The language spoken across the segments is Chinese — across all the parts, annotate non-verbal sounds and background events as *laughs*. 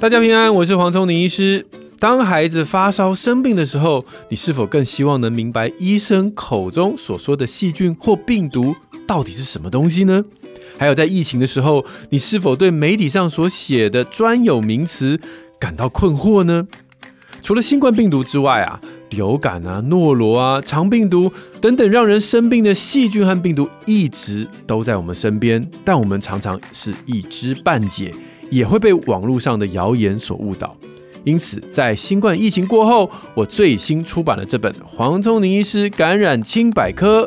大家平安，我是黄聪宁医师。当孩子发烧生病的时候，你是否更希望能明白医生口中所说的细菌或病毒到底是什么东西呢？还有在疫情的时候，你是否对媒体上所写的专有名词感到困惑呢？除了新冠病毒之外啊，流感啊、诺罗啊、肠病毒等等让人生病的细菌和病毒一直都在我们身边，但我们常常是一知半解。也会被网络上的谣言所误导，因此在新冠疫情过后，我最新出版了这本《黄宗宁医师感染清百科》。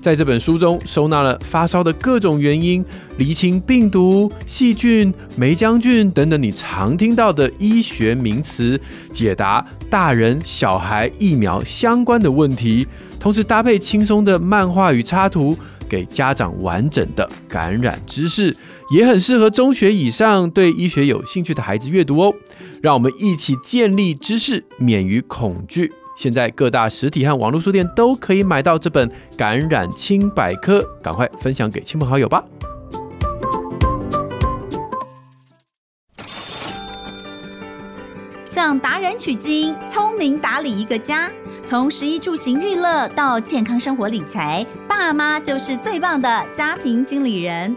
在这本书中，收纳了发烧的各种原因，厘清病毒、细菌、霉浆菌等等你常听到的医学名词，解答大人小孩疫苗相关的问题，同时搭配轻松的漫画与插图。给家长完整的感染知识，也很适合中学以上对医学有兴趣的孩子阅读哦。让我们一起建立知识，免于恐惧。现在各大实体和网络书店都可以买到这本《感染清百科》，赶快分享给亲朋好友吧。向达人取经，聪明打理一个家。从食衣住行娱乐到健康生活理财，爸妈就是最棒的家庭经理人。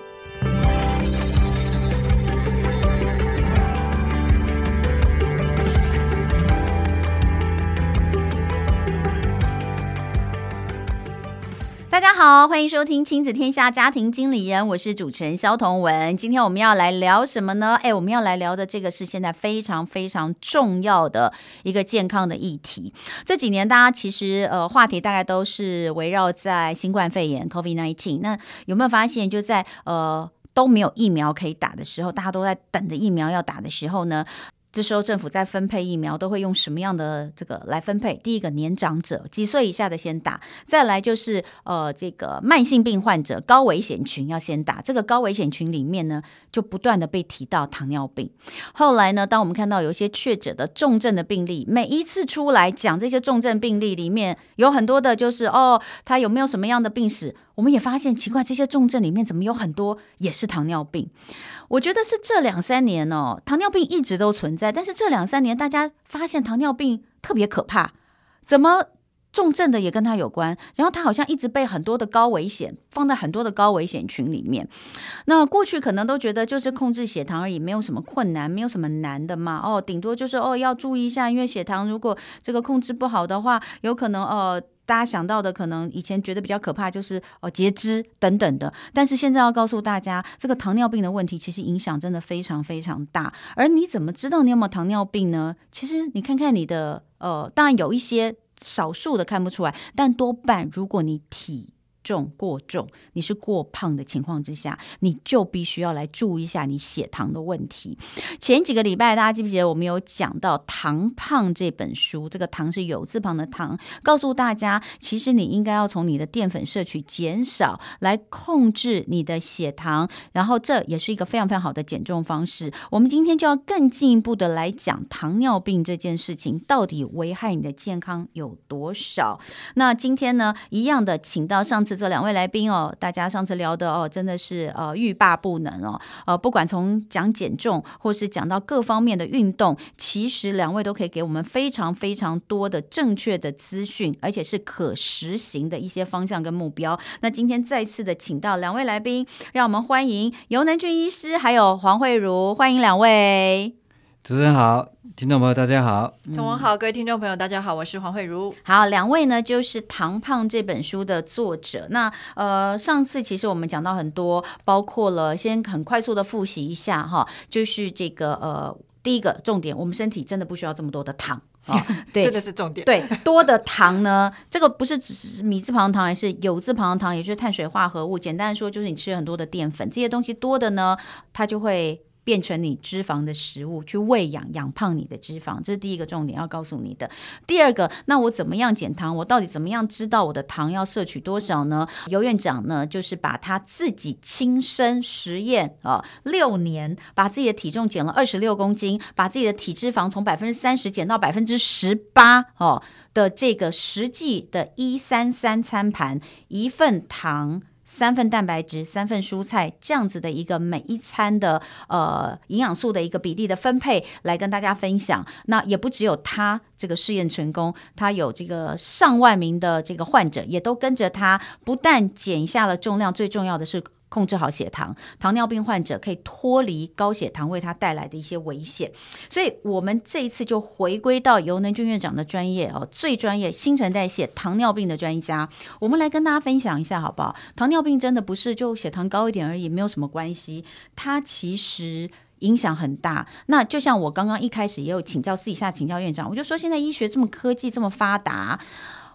家好，欢迎收听亲子天下家庭经理人，我是主持人萧彤文。今天我们要来聊什么呢？哎，我们要来聊的这个是现在非常非常重要的一个健康的议题。这几年大家其实呃话题大概都是围绕在新冠肺炎 （COVID-19）。那有没有发现，就在呃都没有疫苗可以打的时候，大家都在等着疫苗要打的时候呢？这时候政府在分配疫苗都会用什么样的这个来分配？第一个年长者几岁以下的先打，再来就是呃这个慢性病患者高危险群要先打。这个高危险群里面呢，就不断的被提到糖尿病。后来呢，当我们看到有一些确诊的重症的病例，每一次出来讲这些重症病例里面有很多的就是哦，他有没有什么样的病史？我们也发现奇怪，这些重症里面怎么有很多也是糖尿病？我觉得是这两三年哦，糖尿病一直都存在，但是这两三年大家发现糖尿病特别可怕，怎么重症的也跟它有关？然后它好像一直被很多的高危险放在很多的高危险群里面。那过去可能都觉得就是控制血糖而已，没有什么困难，没有什么难的嘛。哦，顶多就是哦要注意一下，因为血糖如果这个控制不好的话，有可能哦。大家想到的可能以前觉得比较可怕，就是哦截肢等等的，但是现在要告诉大家，这个糖尿病的问题其实影响真的非常非常大。而你怎么知道你有没有糖尿病呢？其实你看看你的呃，当然有一些少数的看不出来，但多半如果你体重过重，你是过胖的情况之下，你就必须要来注意一下你血糖的问题。前几个礼拜，大家记不记得我们有讲到《糖胖》这本书？这个“糖”是有字旁的“糖”，告诉大家，其实你应该要从你的淀粉摄取减少来控制你的血糖，然后这也是一个非常非常好的减重方式。我们今天就要更进一步的来讲糖尿病这件事情，到底危害你的健康有多少？那今天呢，一样的，请到上次。这两位来宾哦，大家上次聊的哦，真的是呃欲罢不能哦。呃，不管从讲减重，或是讲到各方面的运动，其实两位都可以给我们非常非常多的正确的资讯，而且是可实行的一些方向跟目标。那今天再次的请到两位来宾，让我们欢迎游能俊医师，还有黄慧茹，欢迎两位。主持人好，听众朋友大家好，同文好，各位听众朋友大家好，我是黄慧茹。好，两位呢就是《糖胖》这本书的作者。那呃，上次其实我们讲到很多，包括了先很快速的复习一下哈，就是这个呃，第一个重点，我们身体真的不需要这么多的糖啊，*laughs* 对，真的是重点。对，多的糖呢，*laughs* 这个不是只是米字旁的糖，还是有字旁的糖，也就是碳水化合物。简单的说，就是你吃了很多的淀粉，这些东西多的呢，它就会。变成你脂肪的食物，去喂养养胖你的脂肪，这是第一个重点要告诉你的。第二个，那我怎么样减糖？我到底怎么样知道我的糖要摄取多少呢？尤院长呢，就是把他自己亲身实验啊，六年把自己的体重减了二十六公斤，把自己的体脂肪从百分之三十减到百分之十八哦的这个实际的一三三餐盘，一份糖。三份蛋白质、三份蔬菜这样子的一个每一餐的呃营养素的一个比例的分配来跟大家分享。那也不只有他这个试验成功，他有这个上万名的这个患者也都跟着他，不但减下了重量，最重要的是。控制好血糖，糖尿病患者可以脱离高血糖为他带来的一些危险。所以，我们这一次就回归到游能俊院长的专业哦，最专业新陈代谢糖尿病的专家，我们来跟大家分享一下好不好？糖尿病真的不是就血糖高一点而已，没有什么关系，它其实影响很大。那就像我刚刚一开始也有请教，私底下请教院长，我就说现在医学这么科技这么发达，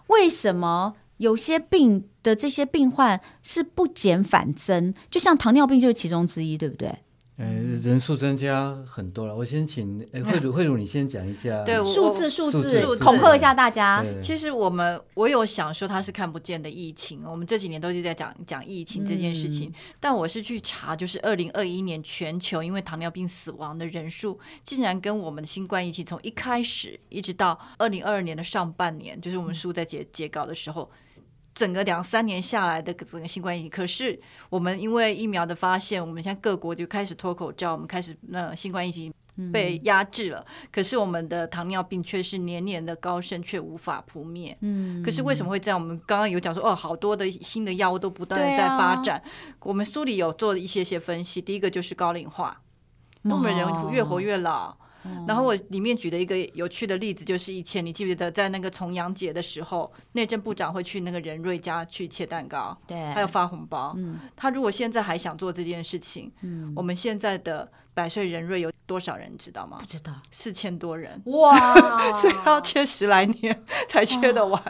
为什么？有些病的这些病患是不减反增，就像糖尿病就是其中之一，对不对？呃，人数增加很多了。我先请慧茹，*laughs* 慧茹你先讲一下，对，数字数字恐吓一下大家。其实我们我有想说它是看不见的疫情，我们这几年都是在讲讲疫情这件事情，嗯、但我是去查，就是二零二一年全球因为糖尿病死亡的人数，竟然跟我们的新冠疫情从一开始一直到二零二二年的上半年，就是我们书在截截稿的时候。整个两三年下来的整个新冠疫情，可是我们因为疫苗的发现，我们现在各国就开始脱口罩，我们开始那新冠疫情被压制了。嗯、可是我们的糖尿病却是年年的高升，却无法扑灭。嗯，可是为什么会这样？我们刚刚有讲说，哦，好多的新的药物都不断的在发展。啊、我们书里有做一些些分析，第一个就是高龄化，那我们人越活越老。哦然后我里面举的一个有趣的例子，就是以前你记不记得在那个重阳节的时候，内政部长会去那个仁瑞家去切蛋糕，对，还有发红包。嗯，他如果现在还想做这件事情，嗯，我们现在的百岁仁瑞有多少人知道吗？不知道，四千多人。哇，*laughs* 所以要切十来年才切得完，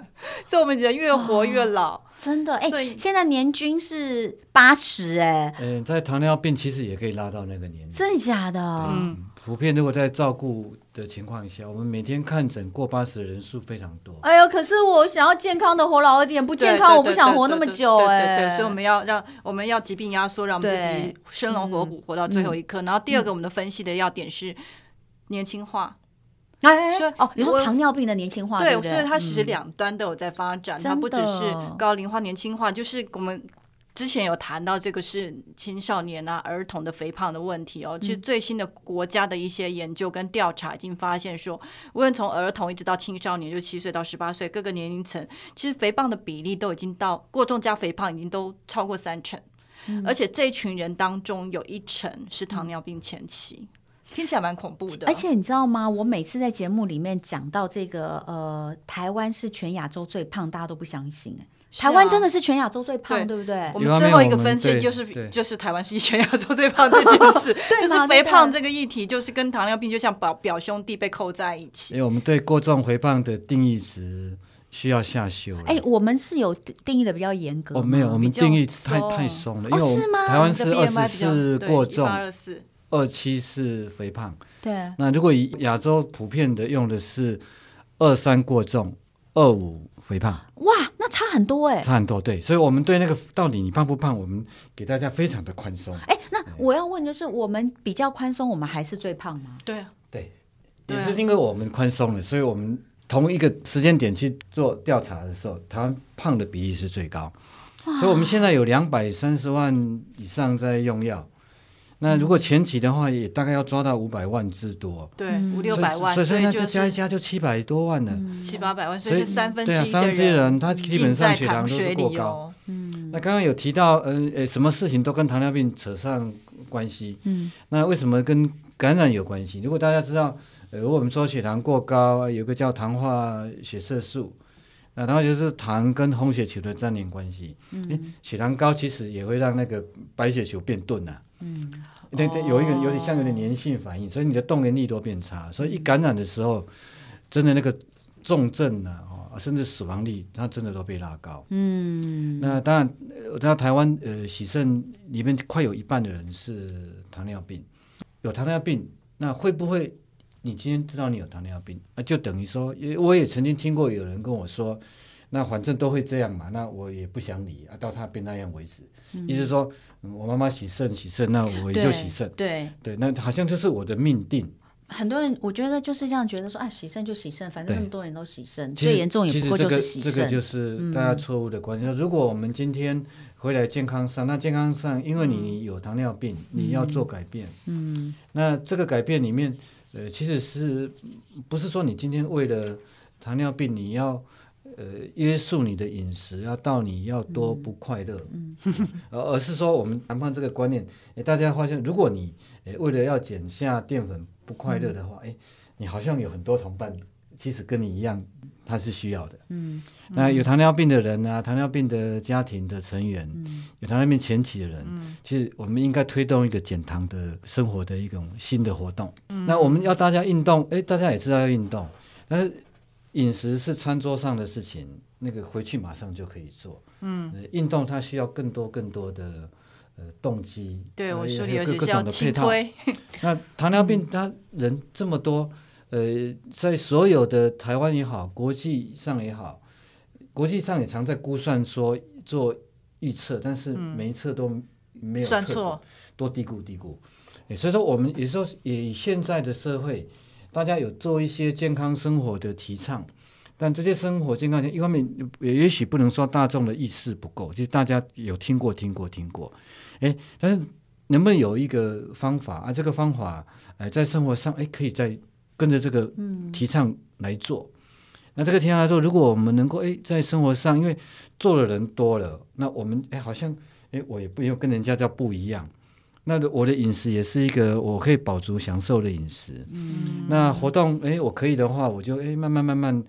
所以我们人越活越老，真的。哎，现在年均是八十，哎，嗯，在糖尿病其实也可以拉到那个年龄，真的假的？嗯。普遍如果在照顾的情况下，我们每天看诊过八十的人数非常多。哎呦，可是我想要健康的活老一点，不健康我不想活那么久哎。对，对，对，所以我们要让我们要疾病压缩，让我们自己生龙活虎活到最后一刻。嗯、然后第二个，我们的分析的要点是年轻化。哎，说哦，你说糖尿病的年轻化，对，对，对，所以它其实两端都有在发展，嗯、它不只是高龄化、年轻化，就是我们。之前有谈到这个是青少年啊、儿童的肥胖的问题哦。其实最新的国家的一些研究跟调查已经发现说，无论从儿童一直到青少年，就七岁到十八岁各个年龄层，其实肥胖的比例都已经到过重加肥胖已经都超过三成，而且这一群人当中有一成是糖尿病前期，听起来蛮恐怖的。而且你知道吗？我每次在节目里面讲到这个呃，台湾是全亚洲最胖，大家都不相信哎。台湾真的是全亚洲最胖，对不对？我们最后一个分析就是，就是台湾是全亚洲最胖这件事，*laughs* 就是肥胖这个议题，就是跟糖尿病就像表表兄弟被扣在一起。因为我们对过重肥胖的定义值需要下修。哎，我们是有定义的比较严格。哦，没有，我们定义太太松了。哦，是吗？台湾是二十四过重，二七是肥胖。对。那如果以亚洲普遍的用的是二三过重。二五肥胖，哇，那差很多哎、欸，差很多，对，所以，我们对那个到底你胖不胖，我们给大家非常的宽松。哎，那我要问的是，我们比较宽松，我们还是最胖吗？对啊，对，也是因为我们宽松了，所以我们同一个时间点去做调查的时候，台湾胖的比例是最高，所以我们现在有两百三十万以上在用药。那如果前期的话，也大概要抓到五百万之多，对，五六百万，所以所以那再加一加就七百多万了，七八百万，所以是三分之一的人，他基本上血糖都是过高。嗯，那刚刚有提到，嗯呃，什么事情都跟糖尿病扯上关系。嗯，那为什么跟感染有关系？如果大家知道，呃，如果我们说血糖过高，有个叫糖化血色素，那然后就是糖跟红血球的粘连关系。嗯，血糖高其实也会让那个白血球变钝了。嗯，对对，有一个有点像有点粘性反应，所以你的动员力都变差，所以一感染的时候，真的那个重症啊，哦，甚至死亡率，它真的都被拉高。嗯，那当然，我知道台湾呃，喜肾里面快有一半的人是糖尿病，有糖尿病，那会不会你今天知道你有糖尿病，那就等于说，我也曾经听过有人跟我说。那反正都会这样嘛，那我也不想理啊，到他变那样为止。意思说，我妈妈洗肾洗肾，那我也就洗肾。对对，那好像就是我的命定。很多人我觉得就是这样觉得说，啊，洗肾就洗肾，反正那么多人都洗肾，最严重也不过就是洗肾。这个就是大家错误的观念。嗯、如果我们今天回来健康上，那健康上，因为你有糖尿病，嗯、你要做改变。嗯，那这个改变里面，呃，其实是不是说你今天为了糖尿病，你要呃约束你的饮食，要到你要多不快乐？嗯，*laughs* 而、嗯、而是说我们谈判这个观念，诶，大家发现，如果你诶为了要减下淀粉。不快乐的话，哎、嗯，你好像有很多同伴，其实跟你一样，他是需要的。嗯，那有糖尿病的人啊，糖尿病的家庭的成员，嗯、有糖尿病前期的人，嗯、其实我们应该推动一个减糖的生活的一种新的活动。嗯、那我们要大家运动，哎，大家也知道要运动，但是饮食是餐桌上的事情，那个回去马上就可以做。嗯，运动它需要更多更多的。呃，动机对我说，有各各种的配套。*laughs* 那糖尿病，它人这么多，呃，在所有的台湾也好，国际上也好，国际上也常在估算说做预测，但是每一次都没有算错，多低估低估。所以说，我们有时候，以现在的社会，大家有做一些健康生活的提倡。但这些生活健康，一方面也也许不能说大众的意识不够，就是大家有听过、听过、听过，哎，但是能不能有一个方法啊？这个方法，哎，在生活上，哎，可以再跟着这个提倡来做。嗯、那这个提倡来做，如果我们能够哎，在生活上，因为做的人多了，那我们哎，好像哎，我也不用跟人家叫不一样。那我的饮食也是一个我可以饱足享受的饮食。嗯，那活动，哎，我可以的话，我就哎慢慢慢慢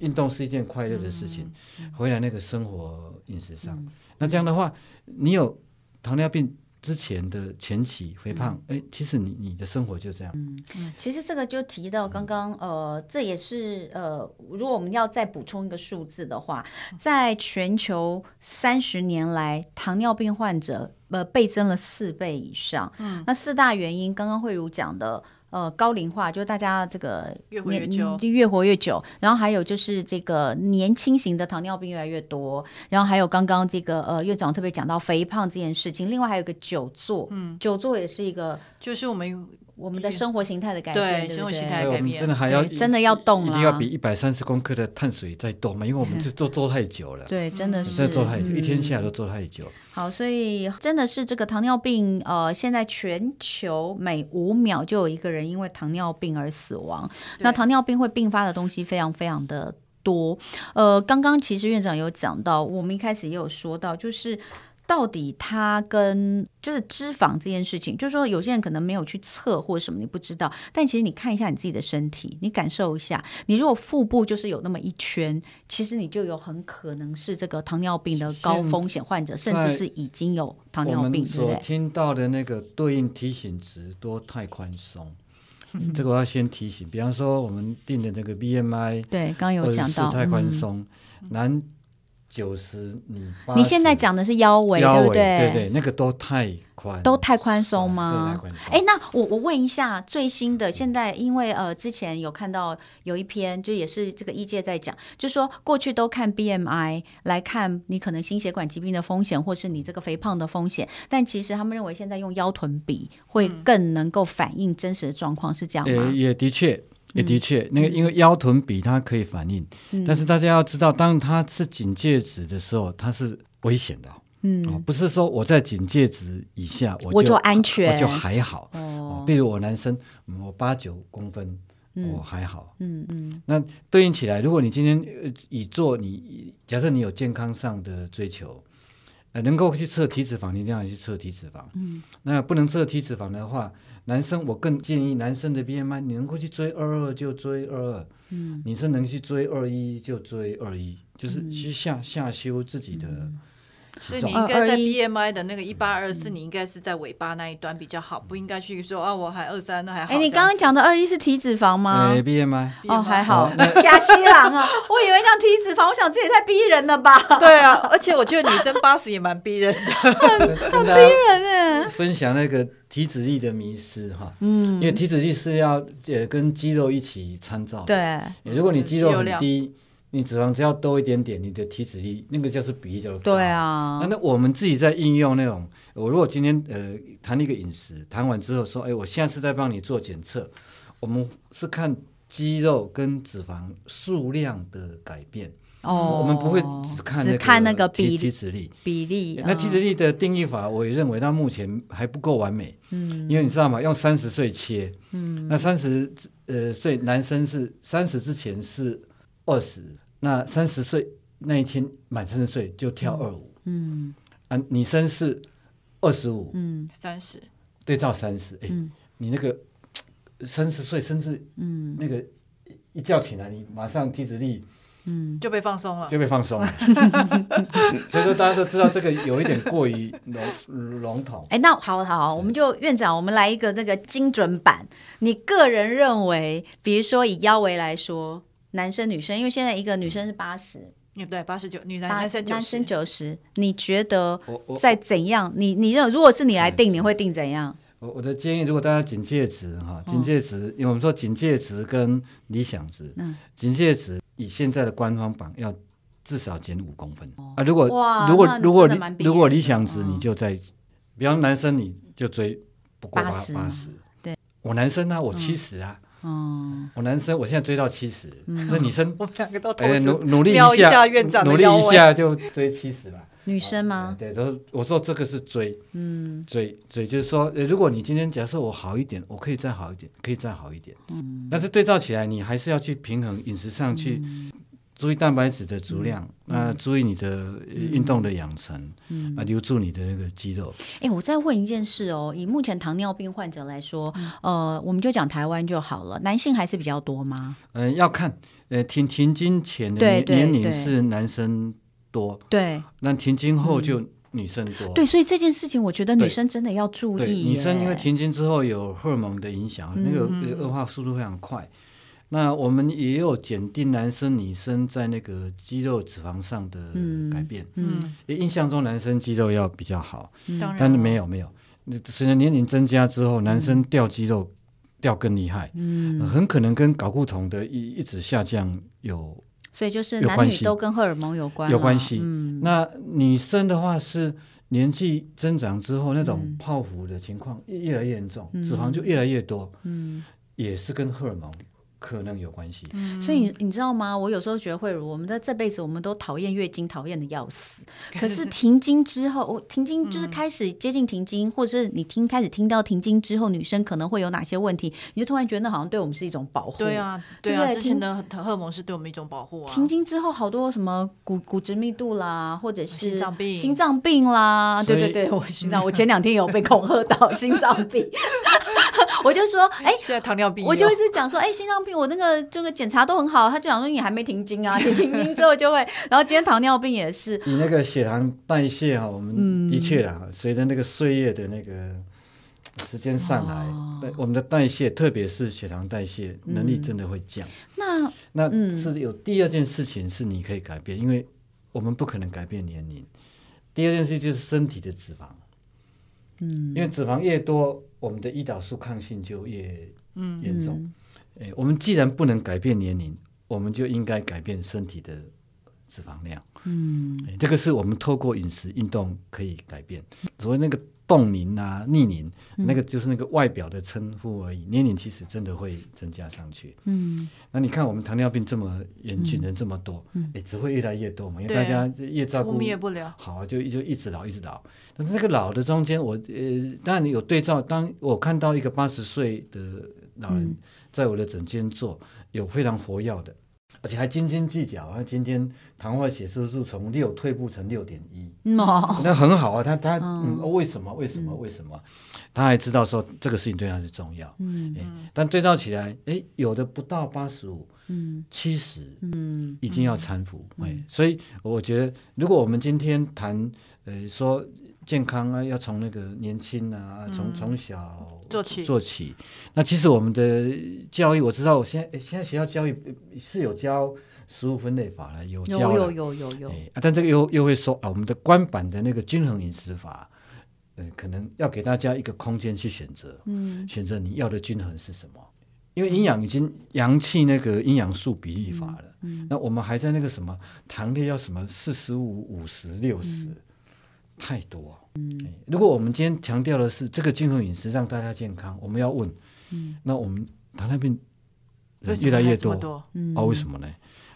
运动是一件快乐的事情。嗯、回来那个生活饮食上，嗯、那这样的话，你有糖尿病之前的前期肥胖，哎、嗯，其实你你的生活就这样。嗯，其实这个就提到刚刚，呃，这也是呃，如果我们要再补充一个数字的话，在全球三十年来，糖尿病患者。呃，倍增了四倍以上。嗯，那四大原因，刚刚慧茹讲的，呃，高龄化，就是大家这个越活越久，越活越久。然后还有就是这个年轻型的糖尿病越来越多。然后还有刚刚这个呃，院长特别讲到肥胖这件事情。另外还有个久坐，嗯，久坐也是一个，就是我们。我们的生活形态的改变，对，对，对生活形态的改变，真的还要真的要动了，一定要比一百三十公克的碳水再多嘛？因为我们 *laughs* 是做做太久了，*laughs* 对，真的是做太久，嗯、一天下来都做太久。好，所以真的是这个糖尿病，呃，现在全球每五秒就有一个人因为糖尿病而死亡。那糖尿病会并发的东西非常非常的多。呃，刚刚其实院长有讲到，我们一开始也有说到，就是。到底它跟就是脂肪这件事情，就是说有些人可能没有去测或者什么，你不知道。但其实你看一下你自己的身体，你感受一下，你如果腹部就是有那么一圈，其实你就有很可能是这个糖尿病的高风险患者，甚至是已经有糖尿病。所听到的那个对应提醒值都太宽松，*laughs* 嗯、这个我要先提醒。比方说我们定的那个 BMI，*laughs* 对，刚刚有讲到太宽松，男、嗯。九十，你你现在讲的是腰围，腰围对不对？对对，那个都太宽，都太宽松吗？哎，那我我问一下，最新的现在，因为呃，之前有看到有一篇，就也是这个医界在讲，就是说过去都看 BMI 来看你可能心血管疾病的风险，或是你这个肥胖的风险，但其实他们认为现在用腰臀比会更能够反映真实的状况，是这样吗？也，也的确。也的确，那个因为腰臀比它可以反应，嗯、但是大家要知道，当它是警戒值的时候，它是危险的。嗯、哦，不是说我在警戒值以下我就，我就安全，我就还好。哦，比如我男生，我八九公分，嗯、我还好。嗯嗯。嗯那对应起来，如果你今天以做你假设你有健康上的追求，呃，能够去测体脂肪，你一定要去测体脂肪。嗯。那不能测体脂肪的话。男生，我更建议男生的 BMI，你能够去追二二就追二二，嗯，女生能去追二一就追二一，就是去下下修自己的。嗯所以你应该在 BMI 的那个一八二四，你应该是在尾巴那一端比较好，不应该去说啊，我还二三那还好。哎，你刚刚讲的二一是体脂肪吗？对，BMI 哦，还好。*laughs* 亚西郎啊，我以为讲体脂肪，我想这也太逼人了吧？对啊，而且我觉得女生八十也蛮逼人的，很很逼人哎。分享那个体脂率的迷失哈，嗯，因为体脂率是要呃跟肌肉一起参照，对，如果你肌肉很低。你脂肪只要多一点点，你的体脂率那个就是比例就高。对啊，那那我们自己在应用那种，我如果今天呃谈一个饮食，谈完之后说，哎，我下次再帮你做检测，我们是看肌肉跟脂肪数量的改变。哦，我们不会只看只看那个比体脂率比例。那体脂率的定义法，我也认为到目前还不够完美。嗯，因为你知道吗？用三十岁切，嗯，那三十呃岁男生是三十之前是二十，那三十岁那一天满三十岁就跳二五。嗯，啊，女生是二十五，嗯，三十对照三十，哎，你那个三十岁甚至嗯那个一觉起来，你马上体脂力。嗯，就被放松了，就被放松了。*laughs* *laughs* 所以说大家都知道这个有一点过于 *laughs* 笼笼统。哎，那好好，我们就院长，我们来一个那个精准版。你个人认为，比如说以腰围来说，男生女生，因为现在一个女生是八十，对，八十九，女男男生男生九十，你觉得在怎样？你你认为如果是你来定，你会定怎样？我我的建议，如果大家警戒值哈，警戒值，因为我们说警戒值跟理想值，警戒值。以现在的官方榜要至少减五公分。啊！如果如果如果如果理想值，你就在，比方男生你就追不过八八十，对，我男生呢，我七十啊，我男生我现在追到七十，所以女生 *laughs* 我们两个都努努力一下院长，努力一下就追七十吧。女生吗？对，都我说这个是追，嗯，追追就是说，如果你今天假设我好一点，我可以再好一点，可以再好一点，嗯，但是对照起来，你还是要去平衡饮食上去，注意蛋白质的足量，那注意你的运动的养成，啊，留住你的那个肌肉。哎，我再问一件事哦，以目前糖尿病患者来说，呃，我们就讲台湾就好了，男性还是比较多吗？嗯，要看，呃，停停经前的年龄是男生。多对，那停经后就女生多。对，所以这件事情我觉得女生真的要注意。女生因为停经之后有荷尔蒙的影响，那个恶化速度非常快。那我们也有检定男生女生在那个肌肉脂肪上的改变。嗯，印象中男生肌肉要比较好，但是没有没有。随着年龄增加之后，男生掉肌肉掉更厉害。嗯，很可能跟睾固酮的一一直下降有。所以就是男女都跟荷尔蒙有关，有关系。嗯，那女生的话是年纪增长之后，那种泡芙的情况越来越严重，脂肪就越来越多。嗯，也是跟荷尔蒙。可能有关系，嗯、所以你知道吗？我有时候觉得慧如，我们的这辈子我们都讨厌月经，讨厌的要死。可是停经之后，我停经就是开始接近停经，或者是你听开始听到停经之后，女生可能会有哪些问题，你就突然觉得那好像对我们是一种保护。对啊，对啊，之前的荷尔蒙是对我们一种保护啊。停经之后，好多什么骨骨质密度啦，或者是心脏病、心脏病啦，对对对，我心脏，我前两天有被恐吓到心脏病。我就说，哎，现在糖尿病，我就一直讲说，哎，心脏病，我那个这个检查都很好。他就讲说，你还没停经啊，你停经之后就会。然后今天糖尿病也是，你那个血糖代谢哈，我们的确啊，随着那个岁月的那个时间上来，我们的代谢，特别是血糖代谢能力真的会降。那那是有第二件事情是你可以改变，因为我们不可能改变年龄。第二件事就是身体的脂肪，嗯，因为脂肪越多。我们的胰岛素抗性就越严重。嗯嗯、我们既然不能改变年龄，我们就应该改变身体的脂肪量。嗯，这个是我们透过饮食、运动可以改变。所谓那个。冻龄啊，逆龄，那个就是那个外表的称呼而已。嗯、年龄其实真的会增加上去。嗯，那你看我们糖尿病这么严峻，人这么多，嗯，也只会越来越多嘛，因为大家越照顾好，就就一直老，一直老。但是那个老的中间，我呃，当然有对照。当我看到一个八十岁的老人在我的诊间做，有非常活跃的。而且还斤斤计较，他今天糖化血色素从六退步成六点一，那很好啊。他他嗯，为什么？为什么？为什么？他还知道说这个事情对他是重要。嗯，但对照起来，哎，有的不到八十五，嗯，七十，嗯，已经要搀扶。哎，所以我觉得，如果我们今天谈，呃，说。健康啊，要从那个年轻啊，从从小做起做起。那其实我们的教育，我知道，我现在现在学校教育是有教食物分类法了，有教有有有有有。但这个又又会说啊，我们的官版的那个均衡饮食法，呃，可能要给大家一个空间去选择，嗯，选择你要的均衡是什么？因为营养已经扬弃那个营养素比例法了，嗯，那我们还在那个什么糖类要什么四十五、五十、六十。太多，嗯，如果我们今天强调的是这个均衡饮食让大家健康，我们要问，嗯，那我们糖尿病越来越多，多？啊？为什么呢？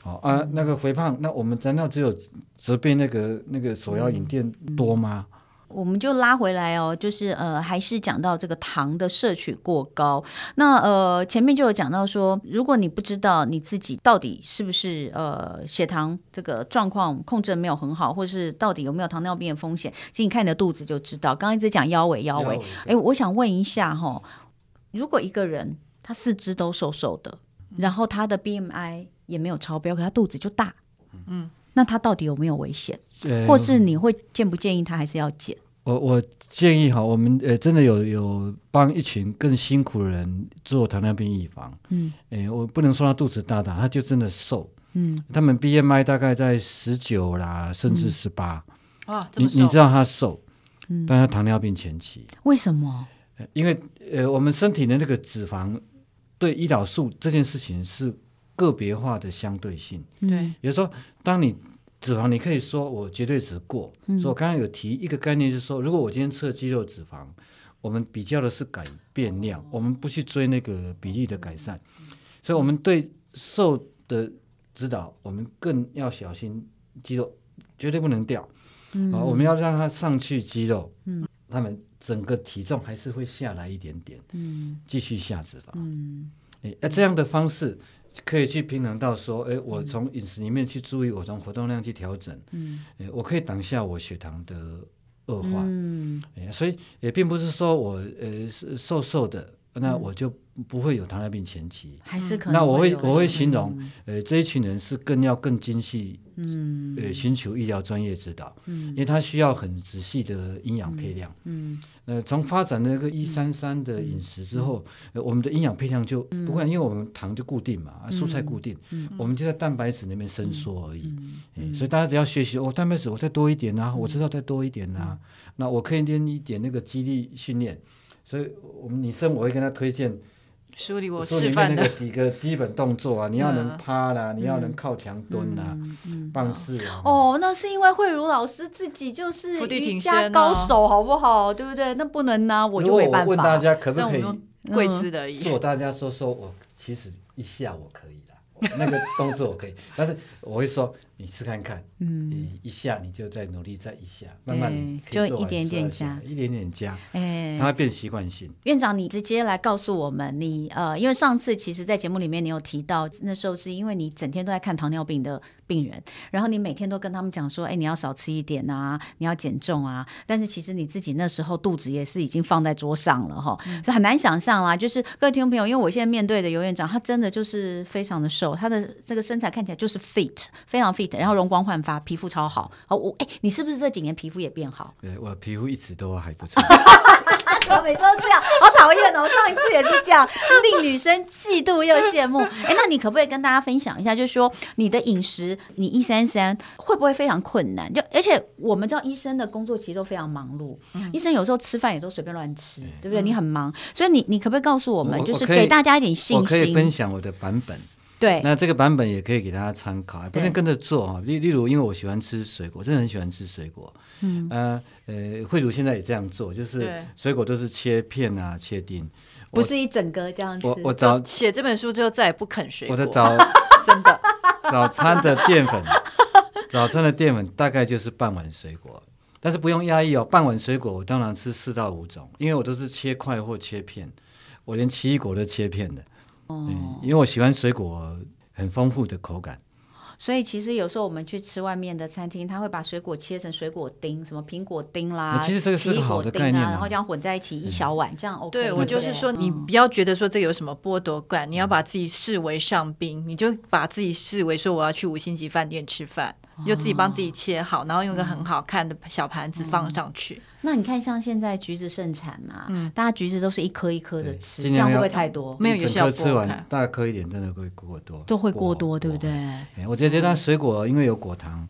哦啊，那个肥胖，那我们难道只有责备那个那个手摇饮店多吗？嗯我们就拉回来哦，就是呃，还是讲到这个糖的摄取过高。那呃，前面就有讲到说，如果你不知道你自己到底是不是呃血糖这个状况控制没有很好，或是到底有没有糖尿病的风险，其实你看你的肚子就知道。刚刚一直讲腰围，腰围，哎，我想问一下哈、哦，如果一个人他四肢都瘦瘦的，然后他的 BMI 也没有超标，可他肚子就大，嗯。那他到底有没有危险？呃、或是你会建不建议他还是要减？我我建议哈，我们呃真的有有帮一群更辛苦的人做糖尿病预防。嗯，诶，我不能说他肚子大大，他就真的瘦。嗯，他们 BMI 大概在十九啦，甚至十八。啊，你你知道他瘦，嗯，但他糖尿病前期。为什么？因为呃，我们身体的那个脂肪对胰岛素这件事情是。个别化的相对性，对，也就是说，当你脂肪，你可以说我绝对值过，嗯、所以我刚刚有提一个概念，就是说，如果我今天测肌肉脂肪，我们比较的是改变量，我们不去追那个比例的改善，所以我们对瘦的指导，我们更要小心肌肉绝对不能掉，嗯、啊，我们要让它上去肌肉，嗯，他们整个体重还是会下来一点点，嗯，继续下脂肪，嗯，哎，那这样的方式。可以去平衡到说，哎，我从饮食里面去注意，我从活动量去调整，嗯，哎，我可以挡下我血糖的恶化，嗯，哎，所以也并不是说我呃是瘦瘦的。那我就不会有糖尿病前期，还是可能。那我会我会形容，呃，这一群人是更要更精细，嗯，呃，寻求医疗专业指导，嗯，因为他需要很仔细的营养配量，嗯，呃，从发展那个一三三的饮食之后，我们的营养配量就不会，因为我们糖就固定嘛，蔬菜固定，我们就在蛋白质那边伸缩而已，所以大家只要学习，哦，蛋白质我再多一点呐，我知道再多一点呐，那我可以练一点那个肌力训练。所以，我们女生我会跟她推荐书里我示范的几个基本动作啊，你要能趴啦，你要能靠墙蹲啦，棒式啊。哦，那是因为慧茹老师自己就是瑜伽高手，好不好？对不对？那不能呢，我就没办法。问大家可不可以跪姿的？做大家说说我其实一下我可以的，那个动作我可以，*laughs* 但是我会说。你试看看，嗯，一下你就再努力，再一下，慢慢就一点点加，一点点加，哎，它会变习惯性。院长，你直接来告诉我们，你呃，因为上次其实，在节目里面你有提到，那时候是因为你整天都在看糖尿病的病人，然后你每天都跟他们讲说，哎，你要少吃一点啊，你要减重啊，但是其实你自己那时候肚子也是已经放在桌上了哈，所以很难想象啊。就是各位听众朋友，因为我现在面对的尤院长，他真的就是非常的瘦，他的这个身材看起来就是 fit，非常 fit。然后容光焕发，皮肤超好。哦，我哎，你是不是这几年皮肤也变好？对，我皮肤一直都还不错。*laughs* 我每次都这样，好讨厌哦！上一次也是这样，令女生嫉妒又羡慕。哎，那你可不可以跟大家分享一下，就是说你的饮食，你一三三会不会非常困难？就而且我们知道医生的工作其实都非常忙碌，嗯、医生有时候吃饭也都随便乱吃，对不对？嗯、你很忙，所以你你可不可以告诉我们，就是给大家一点信心？我可以分享我的版本。对，那这个版本也可以给大家参考，不是跟着做啊。例例如，因为我喜欢吃水果，真的很喜欢吃水果。嗯，呃呃，慧茹现在也这样做，就是水果都是切片啊，切丁，不是一整个这样子。我我早写这本书之后再也不啃水果。我的早 *laughs* 真的 *laughs* 早餐的淀粉，早餐的淀粉大概就是半碗水果，但是不用压抑哦，半碗水果我当然吃四到五种，因为我都是切块或切片，我连奇异果都切片的。嗯，因为我喜欢水果很丰富的口感，所以其实有时候我们去吃外面的餐厅，他会把水果切成水果丁，什么苹果丁啦，其实这个是个好的概念，然后这样混在一起一小碗，这样 OK。对，我就是说，你不要觉得说这有什么剥夺感，你要把自己视为上宾，你就把自己视为说我要去五星级饭店吃饭，你就自己帮自己切好，然后用一个很好看的小盘子放上去。那你看，像现在橘子盛产嘛，嗯，大家橘子都是一颗一颗的吃，这样会不会太多？没有一个效果。吃完大概颗一点，真的会过多，都会过多，对不对？我觉得这段水果因为有果糖，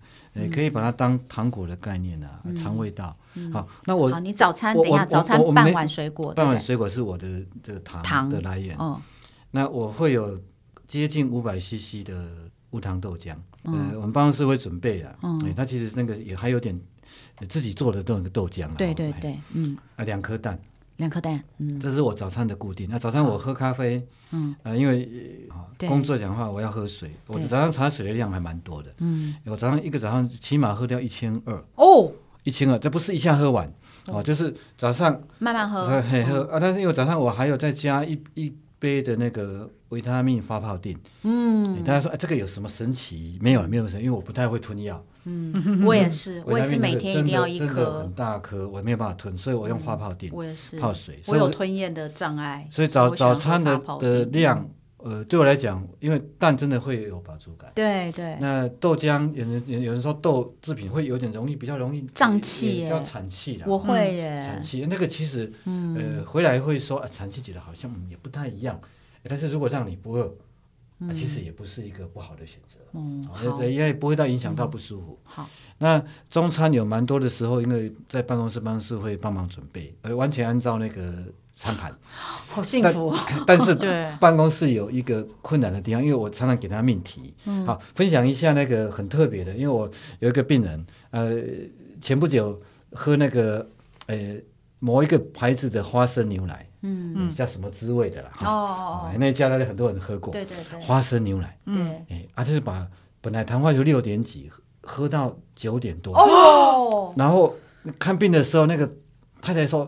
可以把它当糖果的概念啊，尝味道。好，那我你早餐等一下，早餐半碗水果，半碗水果是我的这个糖的来源。哦，那我会有接近五百 CC 的无糖豆浆，呃，我们办公室会准备的，嗯，它其实那个也还有点。自己做的这种豆浆，对对对，嗯，啊，两颗蛋，两颗蛋，嗯，这是我早餐的固定。那早餐我喝咖啡，嗯，呃，因为工作讲的话，我要喝水，我早上茶水的量还蛮多的，嗯，我早上一个早上起码喝掉一千二哦，一千二，这不是一下喝完，哦，就是早上慢慢喝，喝啊，但是因为早上我还有再加一一杯的那个。维他命发泡锭，嗯，大家说哎，这个有什么神奇？没有，没有神奇，因为我不太会吞药。嗯，我也是，我也是每天一定要一颗，很大颗，我没有办法吞，所以我用发泡垫。我也是泡水，我有吞咽的障碍。所以早早餐的的量，呃，对我来讲，因为蛋真的会有饱足感。对对。那豆浆，有人有人说豆制品会有点容易，比较容易胀气，比较产气的。我会耶，产气那个其实，呃，回来会说啊，产气觉得好像也不太一样。但是如果让你不饿，那其实也不是一个不好的选择。嗯，因为不会到影响到不舒服。好，那中餐有蛮多的时候，因为在办公室，办公室会帮忙准备，而完全按照那个餐盘。好幸福。*laughs* 但是 *laughs* 办公室有一个困难的地方，因为我常常给他命题。好，分享一下那个很特别的，因为我有一个病人，呃，前不久喝那个呃某一个牌子的花生牛奶。嗯嗯，叫什么滋味的啦？哦哦哦，那家大家很多人喝过。对对对，花生牛奶。嗯，哎，啊，就是把本来糖化就六点几，喝到九点多。哦。然后看病的时候，那个太太说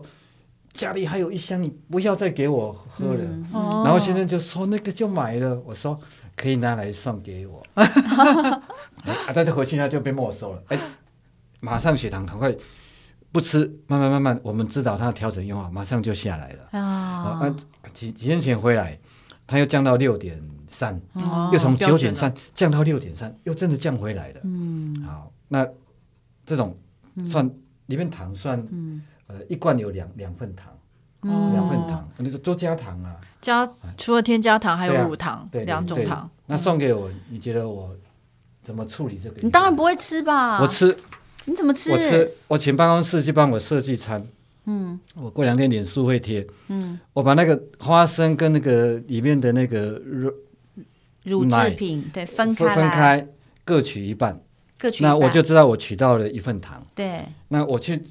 家里还有一箱，你不要再给我喝了。然后先生就说那个就买了，我说可以拿来送给我。*laughs* 啊，但是回去他就被没收了。哎，马上血糖很快。不吃，慢慢慢慢，我们知道他调整用法，马上就下来了。啊，啊几几天前回来，他又降到六点三，又从九点三降到六点三，又真的降回来了。嗯，好，那这种算里面糖算，呃，一罐有两两份糖，两份糖，你就多加糖啊。加除了添加糖，还有乳糖，两种糖。那送给我，你觉得我怎么处理这个？你当然不会吃吧？我吃。你怎么吃？我吃，我请办公室去帮我设计餐。嗯，我过两天脸书会贴。嗯，我把那个花生跟那个里面的那个乳乳制品对分开分开，各取一半。各取一半，那我就知道我取到了一份糖。对，那我去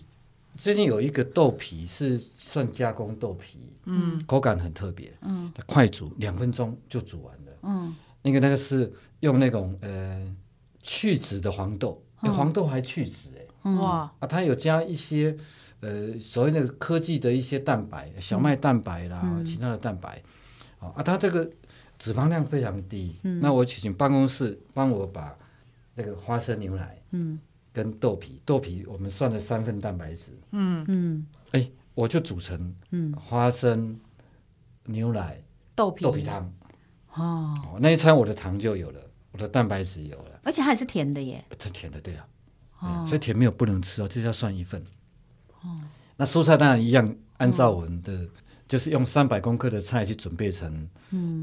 最近有一个豆皮是算加工豆皮，嗯，口感很特别，嗯，快煮两分钟就煮完了。嗯，那个那个是用那种呃去籽的黄豆。黄豆还去籽哎，哇。啊，它有加一些呃所谓那个科技的一些蛋白，小麦蛋白啦，嗯、其他的蛋白，啊，它这个脂肪量非常低。嗯、那我请办公室帮我把那个花生牛奶，嗯，跟豆皮，豆皮我们算了三份蛋白质，嗯嗯，哎，我就煮成嗯花生牛奶豆皮豆皮汤，哦，那一餐我的糖就有了。我的蛋白质有了，而且还是甜的耶。是甜的，对啊，哦、所以甜没有不能吃哦，这要算一份。哦，那蔬菜当然一样，按照我们的，嗯、就是用三百公克的菜去准备成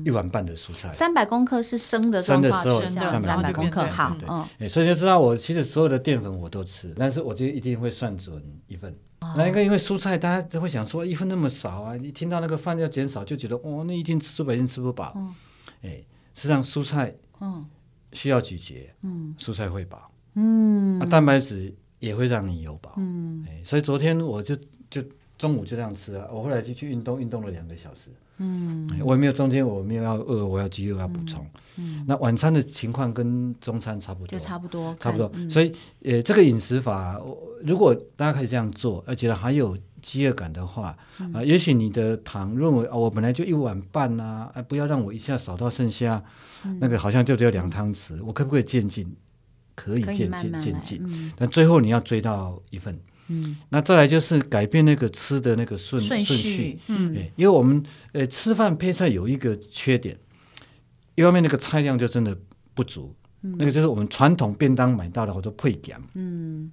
一碗半的蔬菜。三百公克是生的，生的时候三百公克。好。对，所以就知道我其实所有的淀粉我都吃，但是我就一定会算准一份。哦、那应该因为蔬菜大家都会想说一份那么少啊，一听到那个饭要减少就觉得哦，那一天吃百天吃不饱。嗯，哎，实际上蔬菜，嗯。需要咀嚼，嗯，蔬菜会饱，嗯，啊，蛋白质也会让你有饱，嗯，哎，所以昨天我就就中午就这样吃啊，我后来就去运动，运动了两个小时，嗯，我也没有中间我没有要饿，我要饥饿要补充，嗯，那晚餐的情况跟中餐差不多，就差不多，差不多，所以呃，这个饮食法，如果大家可以这样做，而且还有饥饿感的话，啊，也许你的糖认为啊，我本来就一碗半呐，啊，不要让我一下少到剩下。那个好像就只有两汤匙，我可不可以渐进？可以渐进渐进，但最后你要追到一份。嗯，那再来就是改变那个吃的那个顺顺序。嗯，因为我们呃吃饭配菜有一个缺点，一方面那个菜量就真的不足，那个就是我们传统便当买到的好多配点。嗯，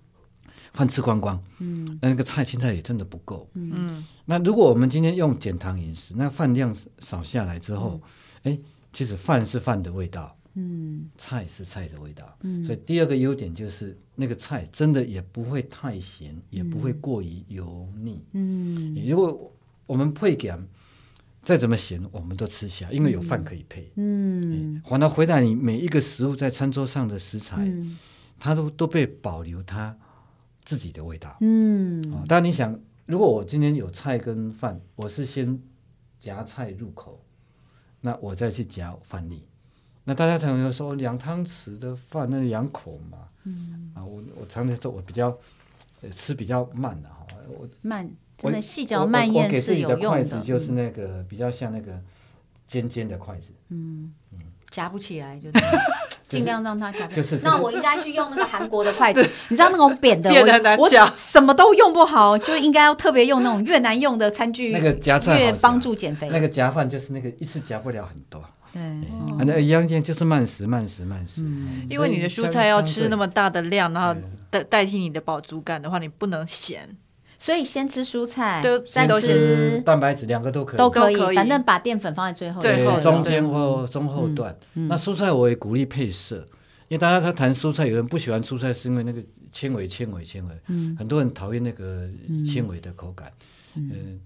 饭吃光光。嗯，那那个菜青菜也真的不够。嗯，那如果我们今天用减糖饮食，那饭量少下来之后，哎。其实饭是饭的味道，嗯，菜是菜的味道，嗯，所以第二个优点就是那个菜真的也不会太咸，嗯、也不会过于油腻，嗯，如果我们配给，再怎么咸我们都吃下，因为有饭可以配，嗯，反而回来你每一个食物在餐桌上的食材，嗯、它都都被保留它自己的味道，嗯，当然你想如果我今天有菜跟饭，我是先夹菜入口，那我再去夹饭粒。那大家常常说两汤匙的饭，那两口嘛。嗯啊，我我常常说我比较吃比较慢的哈，我慢真的细嚼慢咽是有用的。我给自己的筷子就是那个比较像那个尖尖的筷子。嗯嗯，夹不起来就 *laughs* 尽量让它夹。就是那我应该去用那个韩国的筷子，*laughs* 你知道那种扁的，*laughs* 我我什么都用不好，就应该要特别用那种越南用的餐具，那个夹菜越帮助减肥。那个夹饭就是那个一次夹不了很多。对，反正一样件就是慢食，慢食，慢食。嗯，因为你的蔬菜要吃那么大的量，然后代代替你的饱足感的话，你不能咸，所以先吃蔬菜，再吃蛋白质，两个都可以，都可以，反正把淀粉放在最后，最后中间或中后段。那蔬菜我也鼓励配色，因为大家他谈蔬菜，有人不喜欢蔬菜是因为那个纤维、纤维、纤维，嗯，很多人讨厌那个纤维的口感。嗯，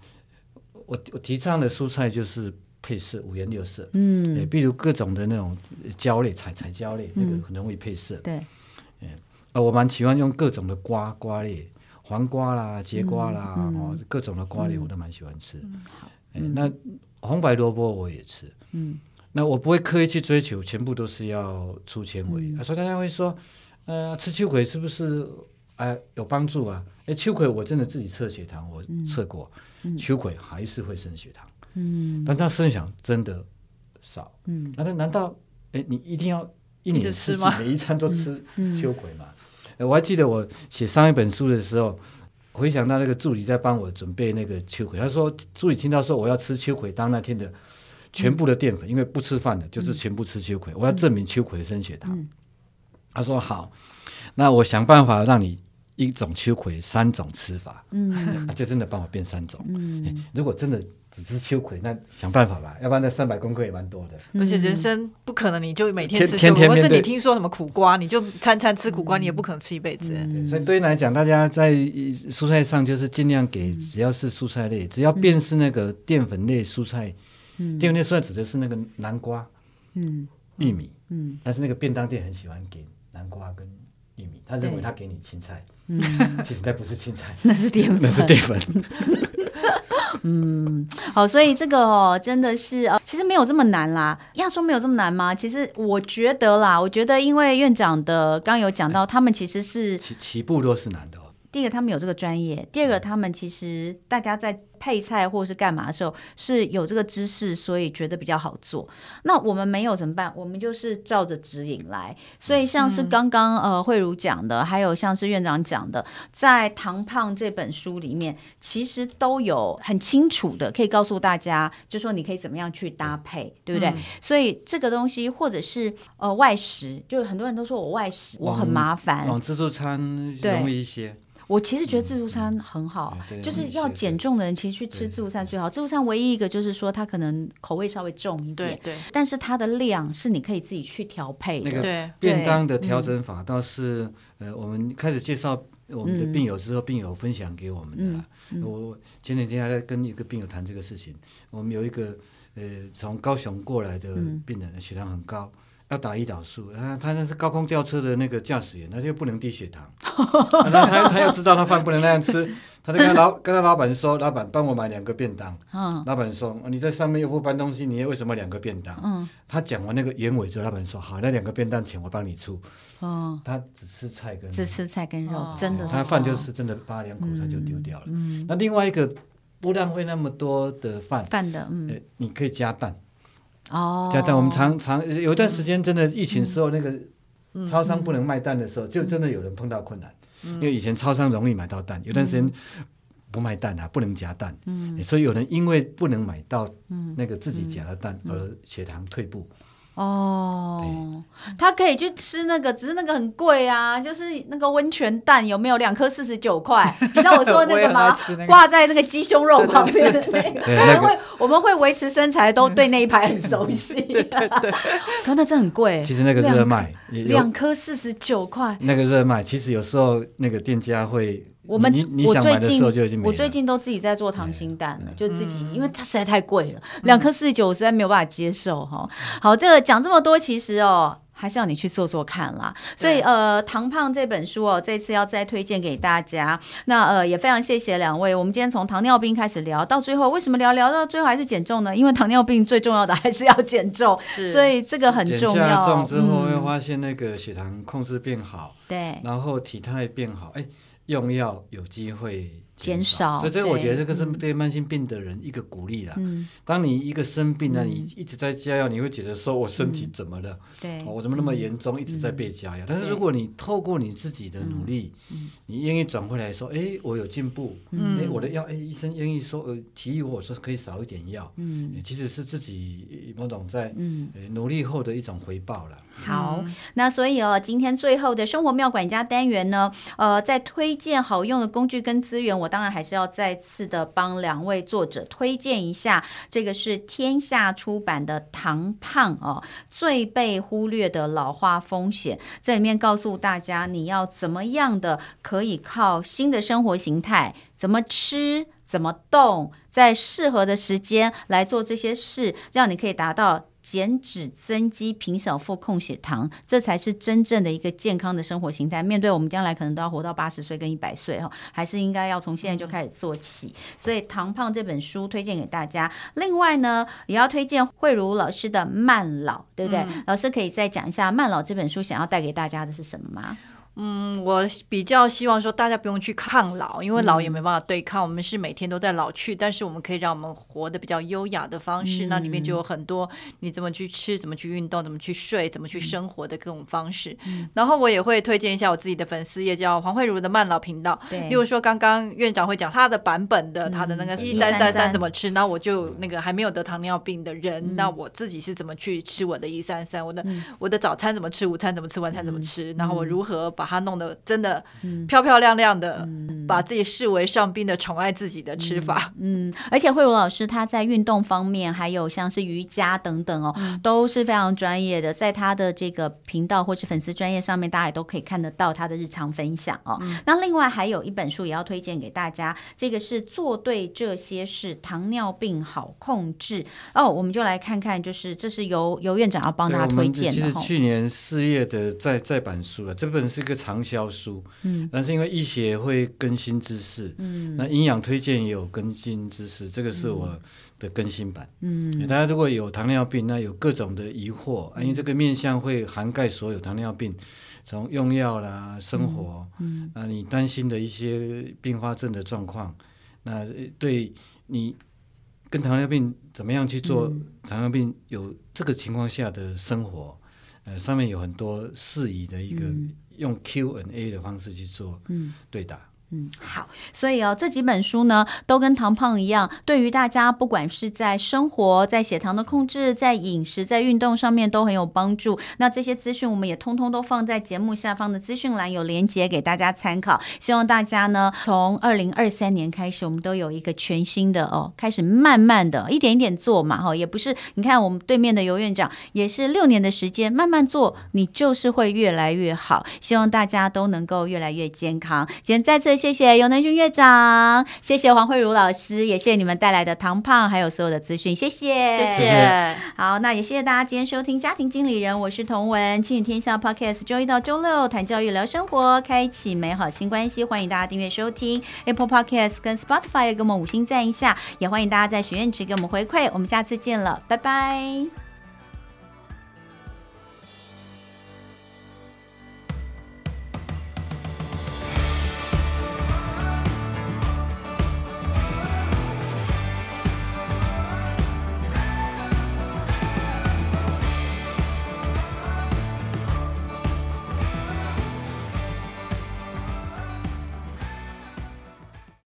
我我提倡的蔬菜就是。配色五颜六色，嗯，比如各种的那种胶类、彩彩胶类，那个很容易配色。对，啊，我蛮喜欢用各种的瓜瓜类，黄瓜啦、节瓜啦，哦，各种的瓜类我都蛮喜欢吃。那红白萝卜我也吃。嗯，那我不会刻意去追求全部都是要粗纤维。啊所以大家会说，呃，吃秋葵是不是哎有帮助啊？哎，秋葵我真的自己测血糖，我测过，秋葵还是会升血糖。嗯，但他思想真的少。嗯，那他难道哎，你一定要一年吃吗？每一餐都吃秋葵吗？我还记得我写上一本书的时候，回想到那个助理在帮我准备那个秋葵，他说助理听到说我要吃秋葵当那天的全部的淀粉，因为不吃饭的就是全部吃秋葵，我要证明秋葵升血糖。他说好，那我想办法让你一种秋葵三种吃法，嗯，*laughs* 就真的帮我变三种。嗯，如果真的。只吃秋葵，那想办法吧，要不然那三百公克也蛮多的。而且人生不可能，你就每天吃秋葵，或是你听说什么苦瓜，你就餐餐吃苦瓜，你也不可能吃一辈子。所以对于来讲，大家在蔬菜上就是尽量给，只要是蔬菜类，只要变是那个淀粉类蔬菜，淀粉类蔬菜指的是那个南瓜、嗯、玉米，嗯，但是那个便当店很喜欢给南瓜跟玉米，他认为他给你青菜，嗯，*laughs* 其实那不是青菜，*laughs* 那是淀粉，*laughs* 那是淀粉。嗯，好，所以这个哦，真的是呃，其实没有这么难啦。要说没有这么难吗？其实我觉得啦，我觉得因为院长的刚刚有讲到，他们其实是起起步都是难的哦。第一个，他们有这个专业；第二个，他们其实大家在配菜或是干嘛的时候是有这个知识，所以觉得比较好做。那我们没有怎么办？我们就是照着指引来。所以像是刚刚呃慧茹讲的，还有像是院长讲的，在《糖胖》这本书里面，其实都有很清楚的可以告诉大家，就说你可以怎么样去搭配，对不对？所以这个东西或者是呃外食，就很多人都说我外食我很麻烦，往自助餐容易一些。我其实觉得自助餐很好，就是要减重的人其实去吃自助餐最好。自助餐唯一一个就是说它可能口味稍微重一点，对，但是它的量是你可以自己去调配的。那个便当的调整法倒是，呃，我们开始介绍我们的病友之后，病友分享给我们的。我前两天还在跟一个病友谈这个事情。我们有一个呃从高雄过来的病人，血糖很高。要打胰岛素，他他那是高空吊车的那个驾驶员，他就不能低血糖，*laughs* 他他他又知道他饭不能那样吃，*laughs* 他就跟他老 *laughs* 跟他老板说，老板帮我买两个便当。嗯、老板说，你在上面又不搬东西，你为什么两个便当？嗯、他讲完那个原委之后，老板说好，那两个便当钱我帮你出。哦、他只吃菜跟只吃菜跟肉，哦、真的，他饭就是真的扒两口他就丢掉了。嗯嗯、那另外一个不浪费那么多的饭，饭的，嗯、欸，你可以加蛋。哦，加蛋，我们常常有一段时间真的疫情时候，那个超商不能卖蛋的时候，就真的有人碰到困难，因为以前超商容易买到蛋，有段时间不卖蛋啊，不能夹蛋，所以有人因为不能买到那个自己夹的蛋而血糖退步。哦，欸、他可以去吃那个，只是那个很贵啊，就是那个温泉蛋，有没有两颗四十九块？*laughs* 你知道我说的那个吗？挂在那个鸡胸肉旁边的那个，我们会我们会维持身材，都对那一排很熟悉。对对对，可那真很贵。其实那个热卖，两颗四十九块。那个热卖，其实有时候那个店家会。我们我最近我最近都自己在做溏心蛋了，就自己，因为它实在太贵了，两颗四十九，我实在没有办法接受哈。好，这个讲这么多，其实哦。还是要你去做做看啦。所以呃，糖胖这本书哦，这次要再推荐给大家。那呃，也非常谢谢两位。我们今天从糖尿病开始聊，到最后为什么聊聊到最后还是减重呢？因为糖尿病最重要的 *laughs* 还是要减重，所以这个很重要。减下重之后会发现那个血糖控制变好，对、嗯，然后体态变好，哎，用药有机会。减少，所以这个我觉得这个是对慢性病的人一个鼓励啦。嗯，当你一个生病了，你一直在加药，你会觉得说我身体怎么了？对，我怎么那么严重，一直在被加药？但是如果你透过你自己的努力，你愿意转回来说，哎，我有进步，哎，我的药，哎，医生愿意说，呃，提议我说可以少一点药，嗯，其实是自己某种在努力后的一种回报了。好，那所以哦，今天最后的生活妙管家单元呢，呃，在推荐好用的工具跟资源，我当然还是要再次的帮两位作者推荐一下。这个是天下出版的《唐胖》哦，最被忽略的老化风险，这里面告诉大家你要怎么样的可以靠新的生活形态，怎么吃，怎么动，在适合的时间来做这些事，让你可以达到。减脂增肌、平小腹、控血糖，这才是真正的一个健康的生活形态。面对我们将来可能都要活到八十岁跟一百岁哈，还是应该要从现在就开始做起。所以《糖胖》这本书推荐给大家。另外呢，也要推荐慧茹老师的《慢老》，对不对？嗯、老师可以再讲一下《慢老》这本书想要带给大家的是什么吗？嗯，我比较希望说大家不用去抗老，因为老也没办法对抗，嗯、我们是每天都在老去，但是我们可以让我们活得比较优雅的方式。嗯、那里面就有很多你怎么去吃、怎么去运动、怎么去睡、怎么去生活的各种方式。嗯、然后我也会推荐一下我自己的粉丝也，叫黄慧茹的慢老频道。对，例如说刚刚院长会讲他的版本的，他的那个一三三三怎么吃，那、嗯、我就那个还没有得糖尿病的人，嗯、那我自己是怎么去吃我的一三三，我的、嗯、我的早餐怎么吃，午餐怎么吃，晚餐怎么吃，嗯、然后我如何把它弄得真的漂漂亮亮的，嗯、把自己视为上宾的宠爱自己的吃法。嗯，嗯，而且慧如老师他在运动方面，还有像是瑜伽等等哦，嗯、都是非常专业的。在他的这个频道或是粉丝专业上面，大家也都可以看得到他的日常分享哦。嗯、那另外还有一本书也要推荐给大家，这个是做对这些事，糖尿病好控制哦。我们就来看看，就是这是由由院长要帮大家推荐的。其实去年四月的再再版书了，这本是一个畅销书。嗯，但是因为医学会更新知识，嗯，那营养推荐也有更新知识，这个是我的更新版。嗯，大家如果有糖尿病，那有各种的疑惑，因为这个面向会涵盖所有糖尿病，从用药啦、生活，嗯，啊，你担心的一些并发症的状况，那对你跟糖尿病怎么样去做？糖尿病有这个情况下的生活，呃，上面有很多适宜的一个。用 Q&A 的方式去做对答。嗯，嗯好，所以哦，这几本书呢，都跟糖胖一样，对于大家不管是在生活、在血糖的控制、在饮食、在运动上面都很有帮助。那这些资讯我们也通通都放在节目下方的资讯栏，有连接给大家参考。希望大家呢，从二零二三年开始，我们都有一个全新的哦，开始慢慢的一点一点做嘛，哈，也不是你看我们对面的游院长也是六年的时间慢慢做，你就是会越来越好。希望大家都能够越来越健康。今天再次。谢谢尤能勋院长，谢谢黄慧茹老师，也谢谢你们带来的糖胖，还有所有的资讯，谢谢，谢谢。好，那也谢谢大家今天收听《家庭经理人》，我是童文，亲子天下 Podcast，周一到周六谈教育、聊生活，开启美好新关系，欢迎大家订阅收听 Apple Podcast 跟 Spotify，给我们五星赞一下，也欢迎大家在许愿池给我们回馈，我们下次见了，拜拜。